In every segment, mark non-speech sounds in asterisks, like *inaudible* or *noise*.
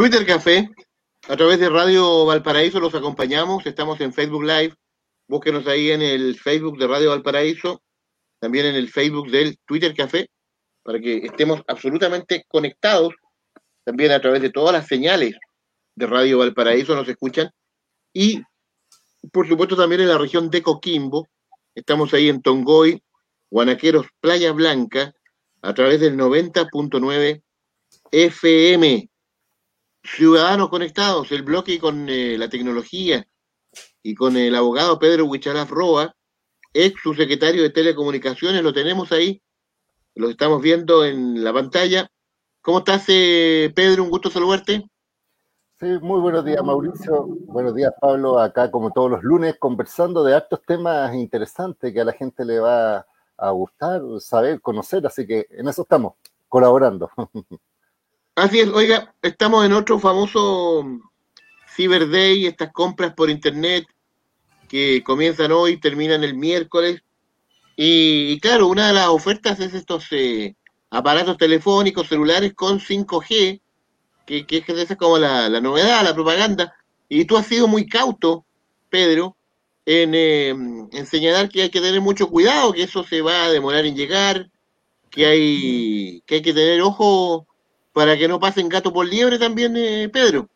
Twitter Café. A través de Radio Valparaíso los acompañamos. Estamos en Facebook Live. Búsquenos ahí en el Facebook de Radio Valparaíso, también en el Facebook del Twitter Café, para que estemos absolutamente conectados. También a través de todas las señales de Radio Valparaíso nos escuchan. Y por supuesto también en la región de Coquimbo. Estamos ahí en Tongoy, Guanaqueros, Playa Blanca, a través del 90.9 FM. Ciudadanos Conectados, el bloque con eh, la tecnología y con el abogado Pedro Huichalaf Roa, ex subsecretario de Telecomunicaciones, lo tenemos ahí, lo estamos viendo en la pantalla. ¿Cómo estás, eh, Pedro? Un gusto saludarte. Sí, muy buenos días, Mauricio. Buenos días, Pablo. Acá, como todos los lunes, conversando de altos temas interesantes que a la gente le va a gustar, saber, conocer. Así que en eso estamos, colaborando. *laughs* Así es, oiga, estamos en otro famoso Cyber Day, estas compras por internet que comienzan hoy, terminan el miércoles. Y, claro, una de las ofertas es estos eh, aparatos telefónicos celulares con 5G, que, que es como la, la, novedad, la propaganda. Y tú has sido muy cauto, Pedro, en, eh, señalar que hay que tener mucho cuidado, que eso se va a demorar en llegar, que hay que, hay que tener ojo para que no pasen gato por liebre también, eh, Pedro.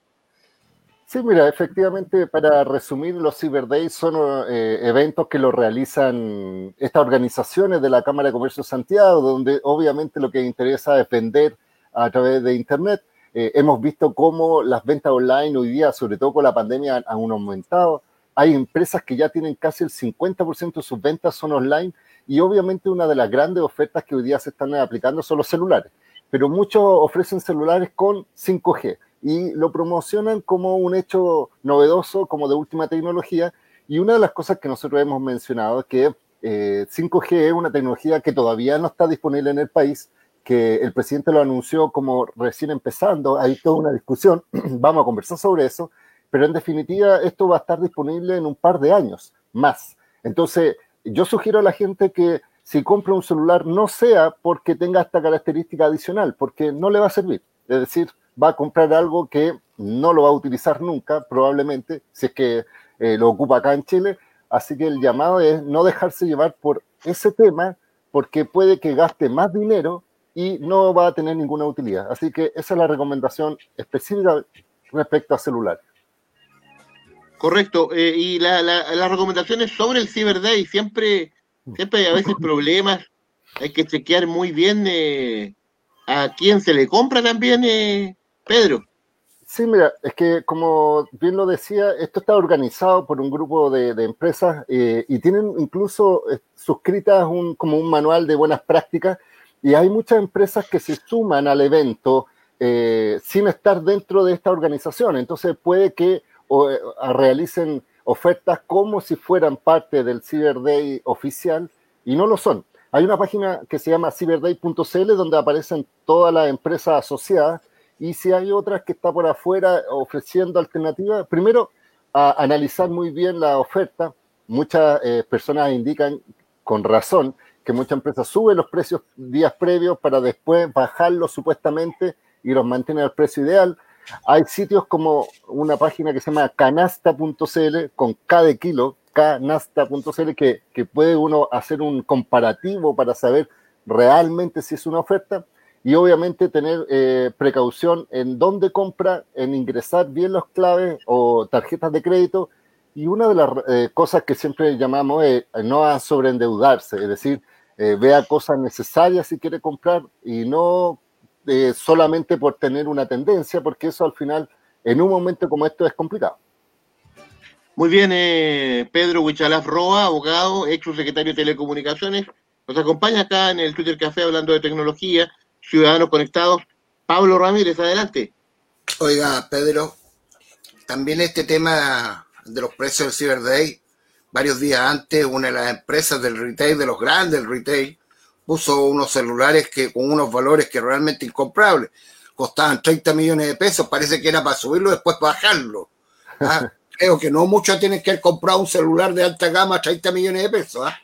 Sí, mira, efectivamente, para resumir, los Cyber Days son eh, eventos que lo realizan estas organizaciones de la Cámara de Comercio de Santiago, donde obviamente lo que interesa es vender a través de Internet. Eh, hemos visto cómo las ventas online hoy día, sobre todo con la pandemia, han, han aumentado. Hay empresas que ya tienen casi el 50% de sus ventas son online y obviamente una de las grandes ofertas que hoy día se están aplicando son los celulares pero muchos ofrecen celulares con 5G y lo promocionan como un hecho novedoso, como de última tecnología. Y una de las cosas que nosotros hemos mencionado es que 5G eh, es una tecnología que todavía no está disponible en el país, que el presidente lo anunció como recién empezando, hay toda una discusión, *clears throat* vamos a conversar sobre eso, pero en definitiva esto va a estar disponible en un par de años más. Entonces, yo sugiero a la gente que si compra un celular no sea porque tenga esta característica adicional, porque no le va a servir. Es decir, va a comprar algo que no lo va a utilizar nunca, probablemente, si es que eh, lo ocupa acá en Chile. Así que el llamado es no dejarse llevar por ese tema, porque puede que gaste más dinero y no va a tener ninguna utilidad. Así que esa es la recomendación específica respecto a celulares. Correcto. Eh, y la, la, las recomendaciones sobre el Cyber Day siempre Siempre hay a veces problemas, hay que chequear muy bien eh, a quién se le compra también, eh, Pedro. Sí, mira, es que como bien lo decía, esto está organizado por un grupo de, empresas eh, y tienen incluso suscritas un, como un manual de buenas prácticas y hay muchas empresas que se suman al evento sin estar dentro de esta organización. Entonces puede que realicen ofertas como si fueran parte del Cyber Day oficial y no lo son. Hay una página que se llama cyberday.cl donde aparecen todas las empresas asociadas y si hay otras que está por afuera ofreciendo alternativas, primero analizar muy bien la oferta. Muchas eh, personas indican con razón que muchas empresas suben los precios días previos para después bajarlos supuestamente y los mantienen al precio ideal. Hay sitios como una página que se llama canasta.cl con K de kilo, canasta.cl, que, que puede uno hacer un comparativo para saber realmente si es una oferta y obviamente tener eh, precaución en dónde compra, en ingresar bien los claves o tarjetas de crédito. Y una de las eh, cosas que siempre llamamos es no a sobreendeudarse, es decir, eh, vea cosas necesarias si quiere comprar y no eh, solamente por tener una tendencia, porque eso al final, en un momento como esto, es complicado. Muy bien, eh, Pedro Huichalaf Roa, abogado, ex secretario de Telecomunicaciones, nos acompaña acá en el Twitter Café hablando de tecnología, Ciudadanos Conectados. Pablo Ramírez, adelante. Oiga, Pedro, también este tema de los precios del Cyber Day, varios días antes, una de las empresas del retail, de los grandes retail, puso unos celulares que con unos valores que realmente incomprables. Costaban 30 millones de pesos, parece que era para subirlo después para bajarlo. ¿ah? *laughs* Creo que no muchos tienen que haber comprado un celular de alta gama a 30 millones de pesos. ¿ah?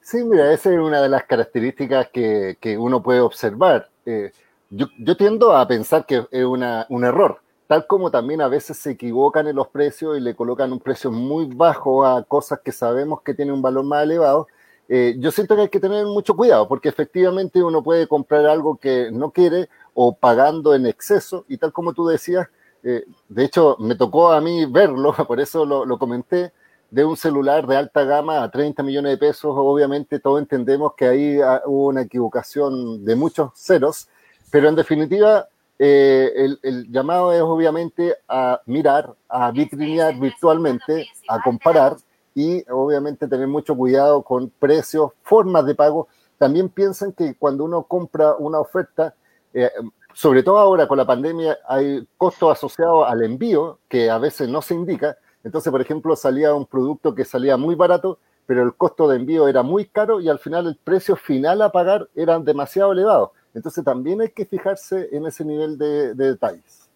Sí, mira, esa es una de las características que, que uno puede observar. Eh, yo, yo, tiendo a pensar que es una, un error, tal como también a veces se equivocan en los precios y le colocan un precio muy bajo a cosas que sabemos que tienen un valor más elevado, eh, yo siento que hay que tener mucho cuidado porque efectivamente uno puede comprar algo que no quiere o pagando en exceso y tal como tú decías, eh, de hecho me tocó a mí verlo, *laughs* por eso lo, lo, comenté, de un celular de alta gama a 30 millones de pesos, obviamente todos entendemos que ahí hubo una equivocación de muchos ceros, pero en definitiva eh, el, el, llamado es obviamente a mirar, a vitrinear virtualmente, a comparar y obviamente tener mucho cuidado con precios, formas de pago. También piensan que cuando uno compra una oferta, eh, sobre todo ahora con la pandemia, hay costos asociados al envío que a veces no se indica. Entonces, por ejemplo, salía un producto que salía muy barato, pero el costo de envío era muy caro y al final el precio final a pagar era demasiado elevado. Entonces también hay que fijarse en ese nivel de, de detalles.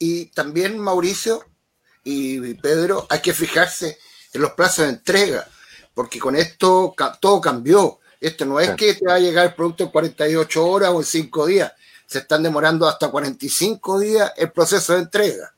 Y también, Mauricio y Pedro, hay que fijarse en los plazos de entrega, porque con esto todo cambió. Esto no es que te va a llegar el producto en 48 horas o en 5 días, se están demorando hasta 45 días el proceso de entrega.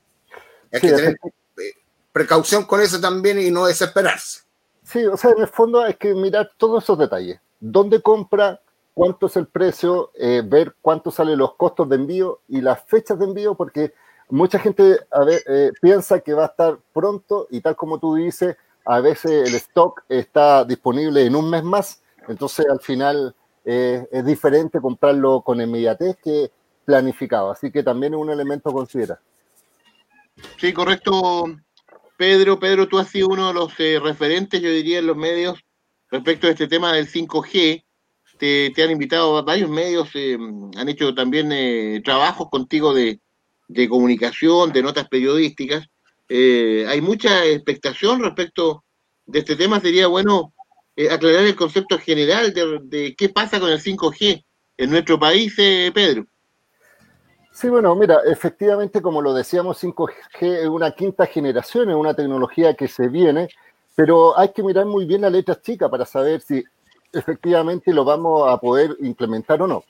Hay que tener eh, precaución con eso también y no desesperarse. Sí, o sea, en el fondo hay que mirar todos esos detalles. ¿Dónde compra? ¿Cuánto es el precio? Eh, ver cuánto salen los costos de envío y las fechas de envío, porque mucha gente a eh, piensa que va a estar pronto y tal como tú dices, a veces el stock está disponible en un mes más, entonces al final eh, es diferente comprarlo con inmediatez que planificado, así que también es un elemento a. Sí, correcto, Pedro. Pedro, tú has sido uno de los eh, referentes, yo diría, en los medios respecto a este tema del 5G. Te, te han invitado varios medios, eh, han hecho también trabajos contigo de, de comunicación, de notas periodísticas. Eh, hay mucha expectación respecto de este tema. Sería bueno eh, aclarar el concepto general de, qué pasa con el 5G en nuestro país, eh, Pedro. Sí, bueno, mira, efectivamente, como lo decíamos, 5G es una quinta generación, es una tecnología que se viene, pero hay que mirar muy bien la letra chica para saber si efectivamente lo vamos a poder implementar o no.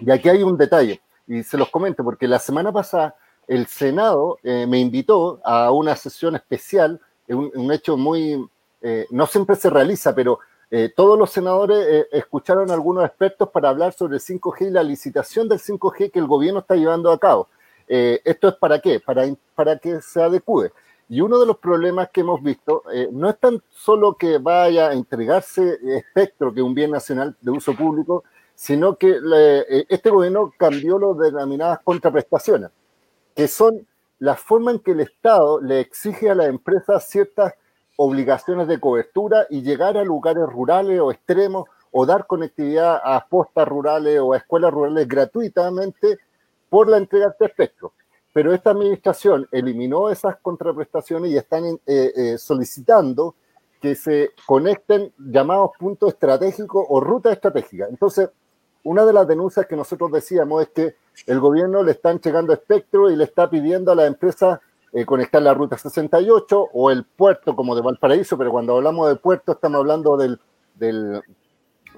Y aquí hay un detalle y se los comento, porque la semana pasada el Senado eh, me invitó a una sesión especial, un, un hecho muy, eh, no siempre se realiza, pero eh, todos los senadores eh, escucharon a algunos expertos para hablar sobre el 5G y la licitación del 5G que el gobierno está llevando a cabo. Eh, ¿Esto es para qué? Para, para que se adecue. Y uno de los problemas que hemos visto no es tan solo que vaya a entregarse espectro, que es un bien nacional de uso público, sino que le, este gobierno cambió lo denominadas contraprestaciones, que son la forma en que el Estado le exige a las empresas ciertas obligaciones de cobertura y llegar a lugares rurales o extremos o dar conectividad a postas rurales o a escuelas rurales gratuitamente por la entrega de espectro. Pero esta administración eliminó esas contraprestaciones y están eh, eh, solicitando que se conecten llamados puntos estratégicos o rutas estratégicas. Entonces, una de las denuncias que nosotros decíamos es que el gobierno le está entregando espectro y le está pidiendo a las empresas eh, conectar la ruta 68 o el puerto como de Valparaíso, pero cuando hablamos de puerto estamos hablando del,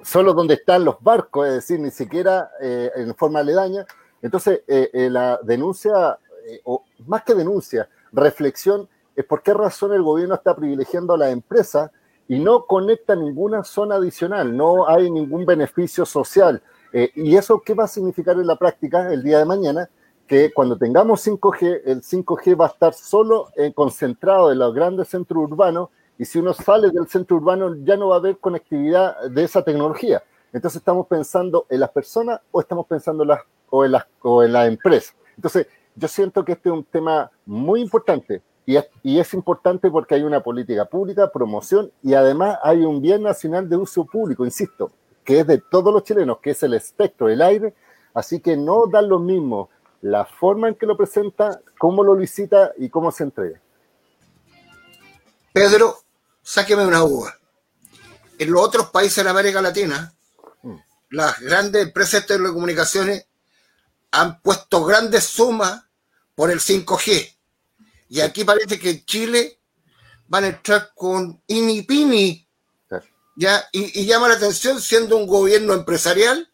solo donde están los barcos, es decir, ni siquiera eh, en forma aledaña. Entonces, eh, eh la denuncia, o más que denuncia, reflexión, es por qué razón el gobierno está privilegiando a la empresa y no conecta ninguna zona adicional, no hay ningún beneficio social. Eh, ¿Y eso qué va a significar en la práctica el día de mañana? Que cuando tengamos 5G, el 5G va a estar solo eh, concentrado en los grandes centros urbanos y si uno sale del centro urbano ya no va a haber conectividad de esa tecnología. Entonces estamos pensando en las personas o estamos pensando en las, o, en las, o en la empresa. Entonces yo siento que este es un tema muy importante y es, y es, importante porque hay una política pública, promoción y además hay un bien nacional de uso público, insisto, que es de todos los chilenos, que es el espectro, el aire, así que no dan lo mismo la forma en que lo presenta, cómo lo licita y cómo se entrega. Pedro, sáqueme una uva. En los otros países de América Latina, mm. las grandes empresas de telecomunicaciones han puesto grandes sumas por el 5G. Y aquí parece que en Chile van a entrar con inipini ¿ya? Y, llama la atención siendo un gobierno empresarial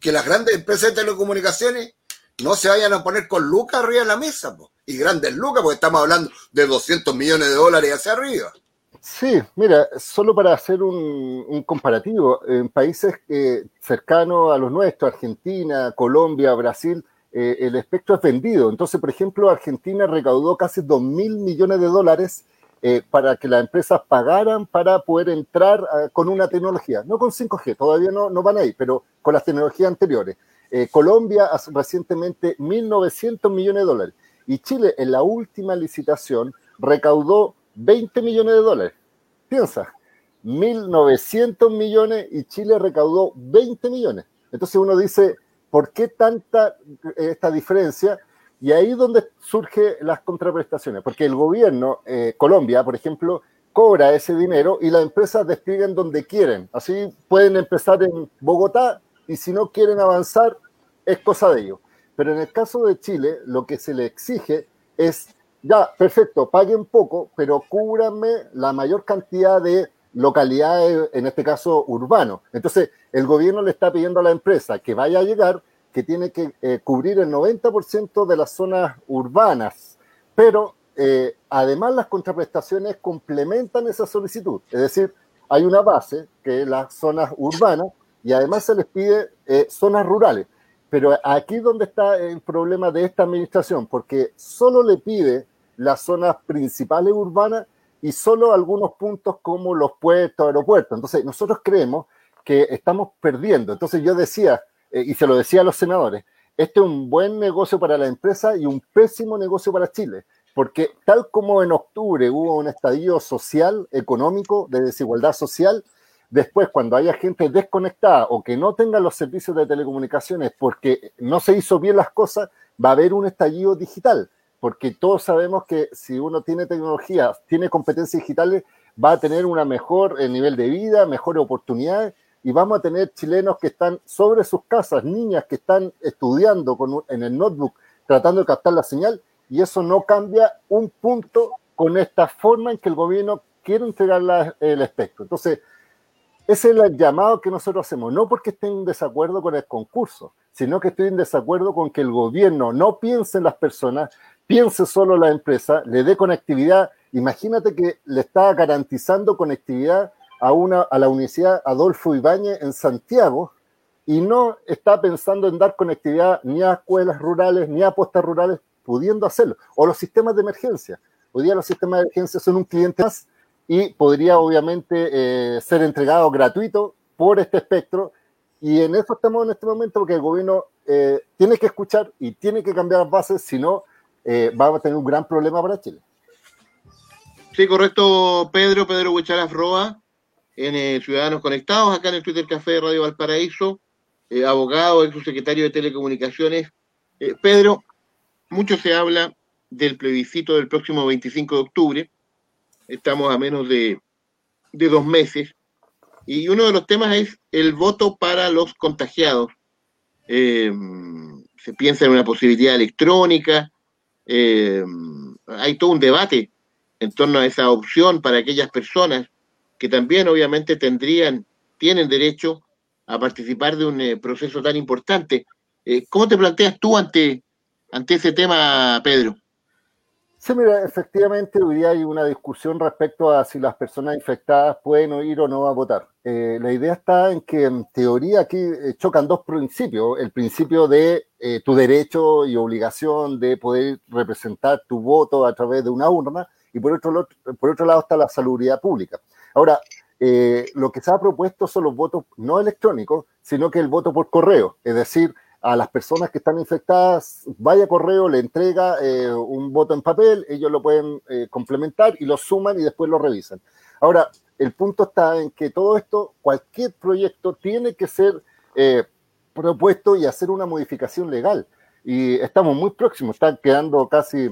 que las grandes empresas de telecomunicaciones no se vayan a poner con lucas arriba de la mesa, y grandes lucas, porque estamos hablando de 200 millones de dólares hacia arriba. Sí, mira, solo para hacer un, comparativo, en países eh, cercanos a los nuestros, Argentina, Colombia, Brasil, eh, el espectro es vendido. Entonces, por ejemplo, Argentina recaudó casi 2 mil millones de dólares eh, para que las empresas pagaran para poder entrar ah, con una tecnología, no con 5G, todavía no, no van ahí, pero con las tecnologías anteriores. Colombia hace recientemente 1.900 millones de dólares y Chile en la última licitación recaudó 20 millones de dólares. Piensa, 1.900 millones y Chile recaudó 20 millones. Entonces uno dice, ¿por qué tanta eh, esta diferencia? Y ahí es donde surgen las contraprestaciones, porque el gobierno, eh, Colombia, por ejemplo, cobra ese dinero y las empresas desplieguen donde quieren. Así pueden empezar en Bogotá y si no quieren avanzar, es cosa de ellos. Pero en el caso de Chile, lo que se le exige es ya, perfecto, paguen poco, pero cúbranme la mayor cantidad de localidades, en este caso urbano. Entonces, el gobierno le está pidiendo a la empresa que vaya a llegar, que tiene que eh, cubrir el 90% de las zonas urbanas, pero eh, además las contraprestaciones complementan esa solicitud. Es decir, hay una base, que es las zonas urbanas, y además se les pide eh, zonas rurales. Pero aquí es donde está el problema de esta administración, porque solo le pide las zonas principales urbanas y solo algunos puntos como los puertos, aeropuertos. Entonces, nosotros creemos que estamos perdiendo. Entonces, yo decía, eh, y se lo decía a los senadores, este es un buen negocio para la empresa y un pésimo negocio para Chile, porque tal como en octubre hubo un estadio social, económico, de desigualdad social, después cuando haya gente desconectada o que no tenga los servicios de telecomunicaciones porque no se hizo bien las cosas, va a haber un estallido digital porque todos sabemos que si uno tiene tecnología, tiene competencias digitales, va a tener una mejor eh, nivel de vida, mejores oportunidades y vamos a tener chilenos que están sobre sus casas, niñas que están estudiando con, en el notebook tratando de captar la señal y eso no cambia un punto con esta forma en que el gobierno quiere entregar el espectro. Entonces, ese es el llamado que nosotros hacemos, no porque esté en desacuerdo con el concurso, sino que estoy en desacuerdo con que el gobierno no piense en las personas, piense solo la empresa, le dé conectividad. Imagínate que le está garantizando conectividad a, una, a la Universidad Adolfo Ibáñez en Santiago y no está pensando en dar conectividad ni a escuelas rurales ni a postas rurales, pudiendo hacerlo. O los sistemas de emergencia. Hoy día los sistemas de emergencia son un cliente más y podría obviamente eh, ser entregado gratuito por este espectro. Y en eso estamos en este momento porque el gobierno eh, tiene que escuchar y tiene que cambiar las bases, si no, eh, va a tener un gran problema para Chile. Sí, correcto, Pedro, Pedro Huicharas Roa, en eh, Ciudadanos Conectados, acá en el Twitter Café de Radio Valparaíso, eh, abogado, ex secretario de Telecomunicaciones. Pedro, mucho se habla del plebiscito del próximo 25 de octubre. Estamos a menos de, dos meses. Y uno de los temas es el voto para los contagiados. se piensa en una posibilidad electrónica, eh, hay todo un debate en torno a esa opción para aquellas personas que también obviamente tendrían, tienen derecho a participar de un eh, proceso tan importante. Eh, ¿Cómo te planteas tú ante, ante ese tema, Pedro? Sí, mira, efectivamente hoy día hay una discusión respecto a si las personas infectadas pueden ir o no a votar. Eh, la idea está en que en teoría aquí chocan dos principios. El principio de tu derecho y obligación de poder representar tu voto a través de una urna y por otro, por otro lado está la salubridad pública. Ahora, lo que se ha propuesto son los votos no electrónicos, sino que el voto por correo, es decir, a las personas que están infectadas, vaya correo, le entrega eh, un voto en papel, ellos lo pueden eh, complementar y lo suman y después lo revisan. Ahora, el punto está en que todo esto, cualquier proyecto tiene que ser eh, propuesto y hacer una modificación legal. Y estamos muy próximos, están quedando casi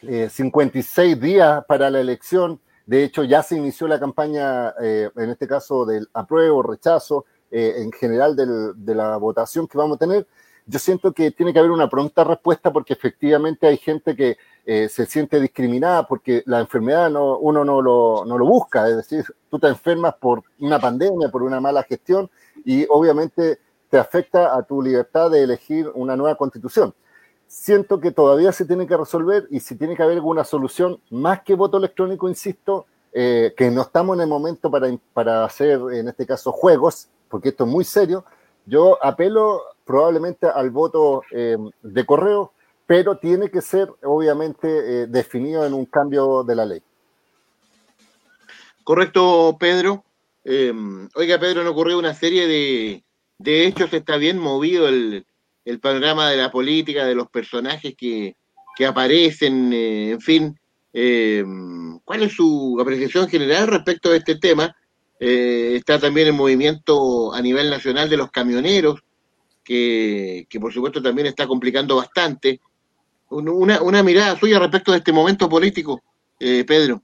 56 días para la elección. De hecho, ya se inició la campaña, en este caso, del apruebo, rechazo, en general de la votación que vamos a tener yo siento que tiene que haber una pronta respuesta porque efectivamente hay gente que eh, se siente discriminada porque la enfermedad no, uno no lo, no lo busca, es decir, tú te enfermas por una pandemia, por una mala gestión y obviamente te afecta a tu libertad de elegir una nueva constitución. Siento que todavía se tiene que resolver y si tiene que haber alguna solución, más que voto electrónico, insisto, eh, que no estamos en el momento para, para hacer, en este caso, juegos, porque esto es muy serio, yo apelo probablemente al voto eh, de correo, pero tiene que ser obviamente eh, definido en un cambio de la ley. Correcto, Pedro. oiga, Pedro, no ocurrió una serie de, de hechos, está bien movido el, el panorama de la política, de los personajes que, aparecen, eh, en fin. Eh, ¿Cuál es su apreciación general respecto a este tema? Eh, está también el movimiento a nivel nacional de los camioneros, que, por supuesto también está complicando bastante. Una, una mirada suya respecto de este momento político, Pedro.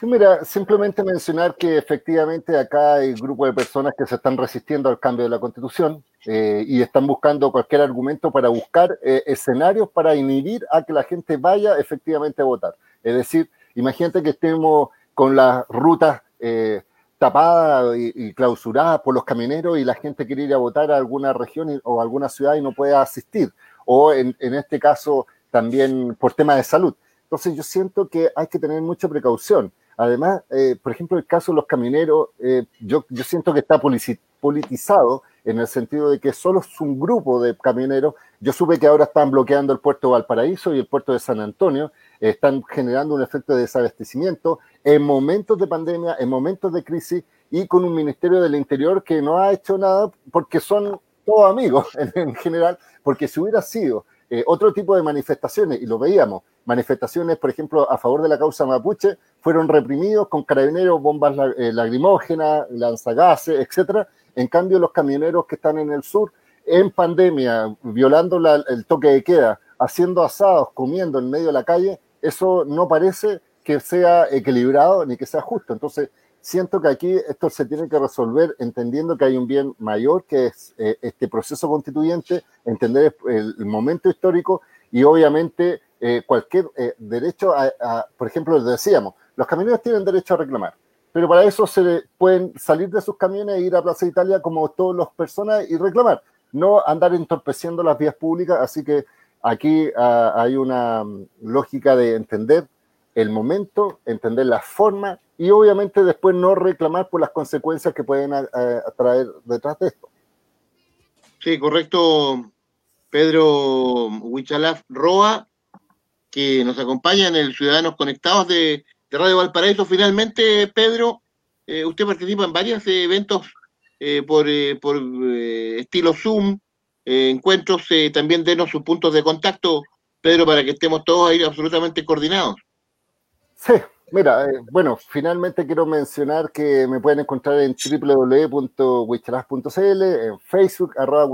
Sí, mira, simplemente mencionar que efectivamente acá hay grupo de personas que se están resistiendo al cambio de la constitución eh, y están buscando cualquier argumento para buscar eh, escenarios para inhibir a que la gente vaya efectivamente a votar. Es decir, imagínate que estemos con las rutas eh, tapadas y, clausuradas por los camioneros y la gente quiere ir a votar a alguna región o alguna ciudad y no puede asistir. O en, en este caso también por temas de salud. Entonces yo siento que hay que tener mucha precaución. Además, eh, por ejemplo, el caso de los camioneros, eh, yo, siento que está politizado en el sentido de que solo es un grupo de camioneros. Yo supe que ahora están bloqueando el puerto de Valparaíso y el puerto de San Antonio, están generando un efecto de desabastecimiento en momentos de pandemia, en momentos de crisis y con un Ministerio del Interior que no ha hecho nada porque son todos amigos *laughs* en, general, porque si hubiera sido eh, otro tipo de manifestaciones, y lo veíamos, manifestaciones, por ejemplo, a favor de la causa mapuche, fueron reprimidos con carabineros, bombas eh, lacrimógenas, lanzagases, etcétera. En cambio, los camioneros que están en el sur, en pandemia, violando el toque de queda, haciendo asados, comiendo en medio de la calle, eso no parece que sea equilibrado ni que sea justo. Entonces, siento que aquí esto se tiene que resolver entendiendo que hay un bien mayor que es eh, este proceso constituyente, entender el, momento histórico y obviamente eh, cualquier eh, derecho a, por ejemplo, decíamos, los camioneros tienen derecho a reclamar, pero para eso se pueden salir de sus camiones e ir a Plaza Italia como todas las personas y reclamar, no andar entorpeciendo las vías públicas, así que aquí ah, hay una mm, lógica de entender el momento, entender la forma y obviamente después no reclamar por las consecuencias que pueden traer detrás de esto. Sí, correcto, Pedro Huichalaf Roa, que nos acompaña en el Ciudadanos Conectados de, Radio Valparaíso. Finalmente, Pedro, eh, usted participa en varios eventos eh, por, eh, por estilo Zoom, encuentros, también denos sus puntos de contacto, Pedro, para que estemos todos ahí absolutamente coordinados. Sí, mira, eh, bueno, finalmente quiero mencionar que me pueden encontrar en www.wichalaf.cl, en Facebook, arroba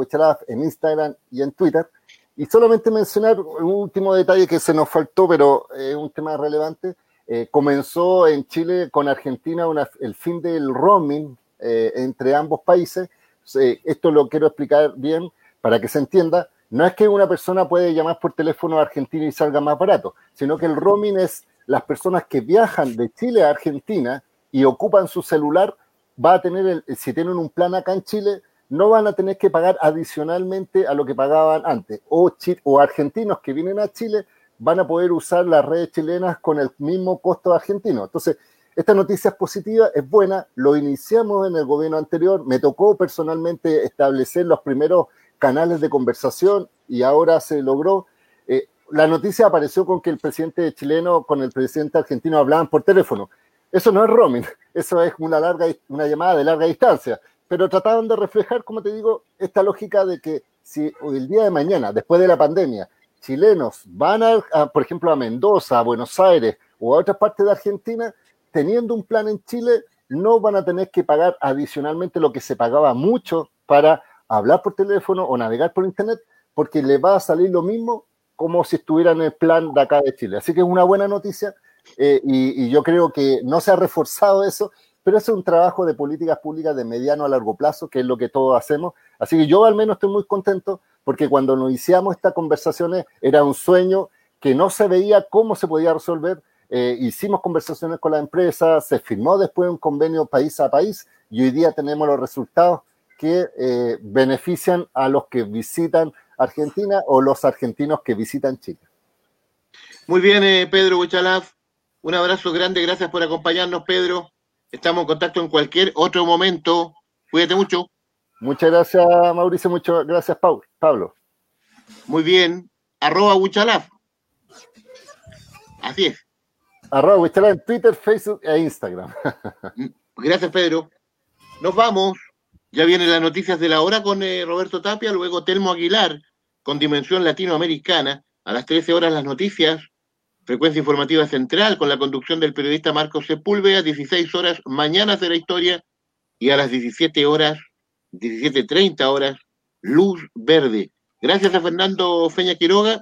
en Instagram y en Twitter. Y solamente mencionar un último detalle que se nos faltó, pero es un tema relevante. Eh, comenzó en Chile con Argentina el fin del roaming eh, entre ambos países. esto lo quiero explicar bien para que se entienda. No es que una persona puede llamar por teléfono a Argentina y salga más barato, sino que el roaming es las personas que viajan de Chile a Argentina y ocupan su celular, va a tener, si tienen un plan acá en Chile, no van a tener que pagar adicionalmente a lo que pagaban antes. O, o argentinos que vienen a Chile van a poder usar las redes chilenas con el mismo costo argentino. Entonces, esta noticia es positiva, es buena, lo iniciamos en el gobierno anterior, me tocó personalmente establecer los primeros canales de conversación y ahora se logró. La noticia apareció con que el presidente chileno con el presidente argentino hablaban por teléfono. Eso no es roaming, *laughs* eso es una, larga, una llamada de larga distancia. Pero trataban de reflejar, como te digo, esta lógica de que si el día de mañana, después de la pandemia, chilenos van, a, por ejemplo, a Mendoza, a Buenos Aires o a otras partes de Argentina, teniendo un plan en Chile, no van a tener que pagar adicionalmente lo que se pagaba mucho para hablar por teléfono o navegar por Internet, porque le va a salir lo mismo como si estuvieran en el plan de acá de Chile. Así que es una buena noticia eh, y, yo creo que no se ha reforzado eso, pero es un trabajo de políticas públicas de mediano a largo plazo, que es lo que todos hacemos. Así que yo al menos estoy muy contento porque cuando nos iniciamos estas conversaciones era un sueño que no se veía cómo se podía resolver. Eh, hicimos conversaciones con la empresa, se firmó después un convenio país a país y hoy día tenemos los resultados que eh, benefician a los que visitan Argentina o los argentinos que visitan Chile. Muy bien, eh, Pedro Huichalaf. Un abrazo grande, gracias por acompañarnos, Pedro. Estamos en contacto en cualquier otro momento. Cuídate mucho. Muchas gracias, Mauricio. Muchas gracias, Pablo. Muy bien. Arroba Huichalaf. Así es. Arroba Huichalaf en Twitter, Facebook e Instagram. *laughs* gracias, Pedro. Nos vamos. Ya vienen las noticias de la hora con eh, Roberto Tapia, luego Telmo Aguilar con Dimensión Latinoamericana. A las 13 horas las noticias Frecuencia Informativa Central con la conducción del periodista Marcos Sepúlveda, 16 horas, Mañana de la Historia, y a las 17 horas, 17.30 horas, Luz Verde. Gracias a Fernando Feña Quiroga,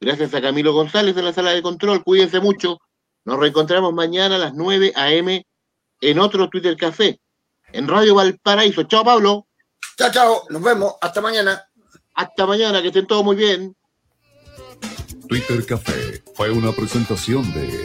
gracias a Camilo González de la sala de control, cuídense mucho. Nos reencontramos mañana a las 9 a.m. en otro Twitter Café, en Radio Valparaíso. Chao, Pablo. Chao, chao. Nos vemos. Hasta mañana. Hasta mañana. Que estén todos muy bien. Twitter Café fue una presentación de